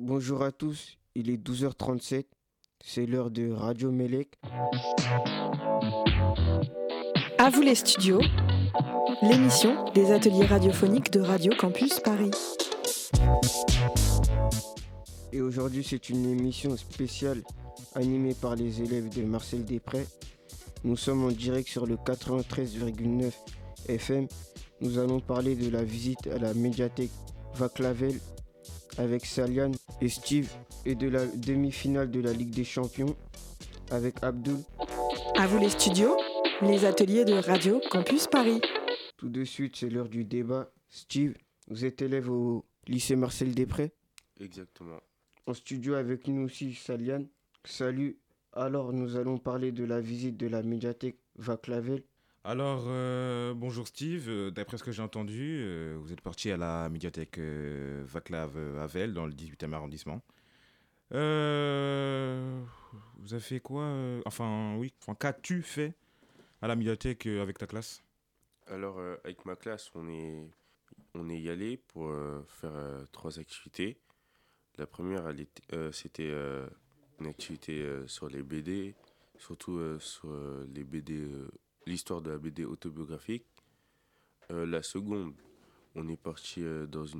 Bonjour à tous, il est 12h37, c'est l'heure de Radio Mélec. À vous les studios, l'émission des ateliers radiophoniques de Radio Campus Paris. Et aujourd'hui, c'est une émission spéciale animée par les élèves de Marcel Després. Nous sommes en direct sur le 93,9 FM. Nous allons parler de la visite à la médiathèque Vaclavel avec Salian et Steve et de la demi-finale de la Ligue des Champions avec Abdul. À vous les studios, les ateliers de Radio Campus Paris. Tout de suite, c'est l'heure du débat. Steve, vous êtes élève au lycée Marcel Després Exactement. En studio avec nous aussi Salian. Salut. Alors, nous allons parler de la visite de la médiathèque Vaclavel alors, euh, bonjour Steve. Euh, d'après ce que j'ai entendu, euh, vous êtes parti à la médiathèque Vaclav Havel dans le 18e arrondissement. vous avez fait quoi Enfin, oui. Enfin, qu'as-tu fait à la médiathèque avec ta classe? Alors, avec ma classe, on est, on est y allé pour faire trois activités. La première, c'était une activité sur les BD, surtout sur les BD l'histoire de la BD autobiographique. Euh, la seconde, on est parti euh, dans une